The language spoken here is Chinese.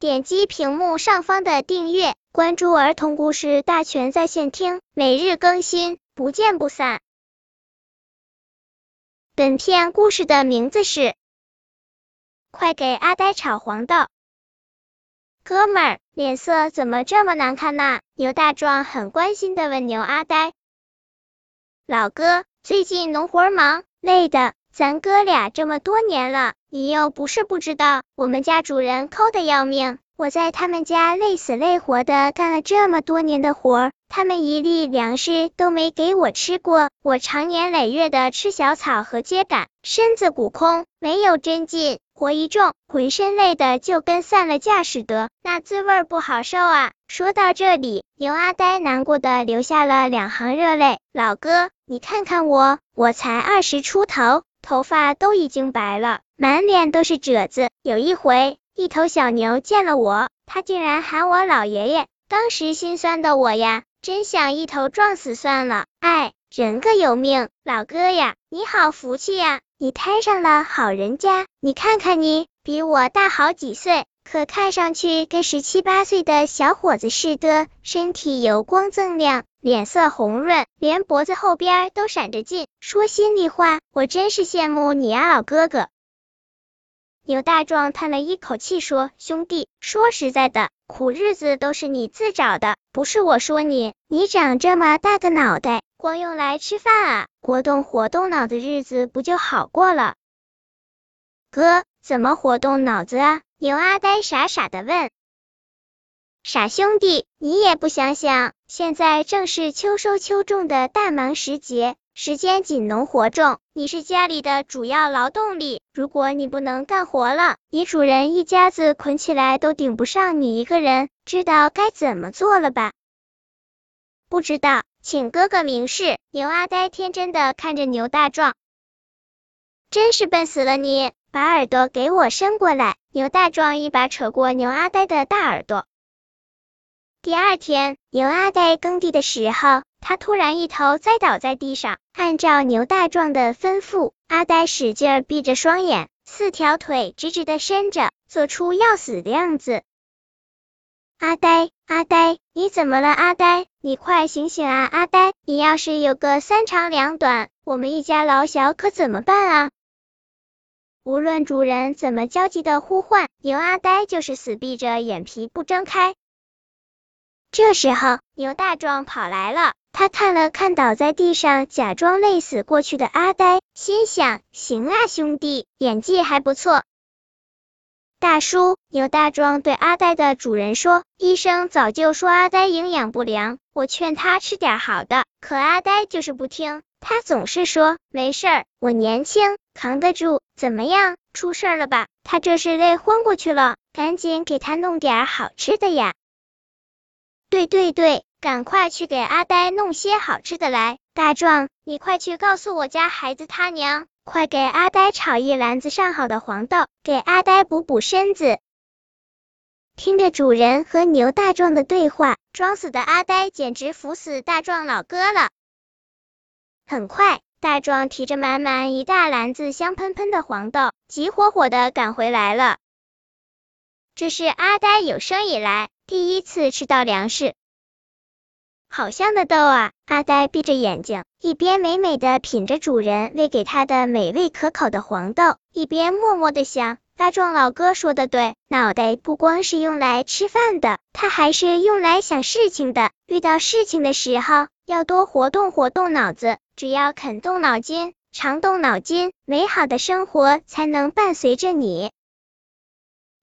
点击屏幕上方的订阅，关注儿童故事大全在线听，每日更新，不见不散。本片故事的名字是《快给阿呆炒黄豆》。哥们儿，脸色怎么这么难看呢？牛大壮很关心的问牛阿呆。老哥，最近农活忙，累的。咱哥俩这么多年了，你又不是不知道，我们家主人抠的要命。我在他们家累死累活的干了这么多年的活，他们一粒粮食都没给我吃过。我常年累月的吃小草和秸秆，身子骨空，没有真劲，活一重，浑身累的就跟散了架似的，那滋味不好受啊。说到这里，牛阿呆难过的流下了两行热泪。老哥，你看看我，我才二十出头。头发都已经白了，满脸都是褶子。有一回，一头小牛见了我，它竟然喊我老爷爷。当时心酸的我呀，真想一头撞死算了。哎，人各有命，老哥呀，你好福气呀，你摊上了好人家。你看看你，比我大好几岁。可看上去跟十七八岁的小伙子似的，身体油光锃亮，脸色红润，连脖子后边都闪着劲。说心里话，我真是羡慕你啊，老哥哥。牛大壮叹了一口气说：“兄弟，说实在的，苦日子都是你自找的，不是我说你。你长这么大个脑袋，光用来吃饭啊？活动活动脑子，日子不就好过了？”哥，怎么活动脑子啊？牛阿呆傻傻的问：“傻兄弟，你也不想想，现在正是秋收秋种的大忙时节，时间紧，农活重，你是家里的主要劳动力。如果你不能干活了，你主人一家子捆起来都顶不上你一个人。知道该怎么做了吧？”“不知道，请哥哥明示。”牛阿呆天真的看着牛大壮，真是笨死了你。把耳朵给我伸过来！牛大壮一把扯过牛阿呆的大耳朵。第二天，牛阿呆耕地的时候，他突然一头栽倒在地上。按照牛大壮的吩咐，阿呆使劲闭着双眼，四条腿直直的伸着，做出要死的样子。阿呆，阿呆，你怎么了？阿呆，你快醒醒啊！阿呆，你要是有个三长两短，我们一家老小可怎么办啊？无论主人怎么焦急的呼唤，牛阿呆就是死闭着眼皮不睁开。这时候，牛大壮跑来了，他看了看倒在地上假装累死过去的阿呆，心想：行啊，兄弟，演技还不错。大叔，牛大壮对阿呆的主人说：“医生早就说阿呆营养不良，我劝他吃点好的，可阿呆就是不听。”他总是说没事儿，我年轻，扛得住。怎么样，出事了吧？他这是累昏过去了，赶紧给他弄点好吃的呀！对对对，赶快去给阿呆弄些好吃的来。大壮，你快去告诉我家孩子他娘，快给阿呆炒一篮子上好的黄豆，给阿呆补补身子。听着主人和牛大壮的对话，装死的阿呆简直服死大壮老哥了。很快，大壮提着满满一大篮子香喷喷的黄豆，急火火的赶回来了。这是阿呆有生以来第一次吃到粮食，好香的豆啊！阿呆闭着眼睛，一边美美的品着主人喂给他的美味可口的黄豆，一边默默的想：大壮老哥说的对，脑袋不光是用来吃饭的，他还是用来想事情的。遇到事情的时候，要多活动活动脑子。只要肯动脑筋，常动脑筋，美好的生活才能伴随着你。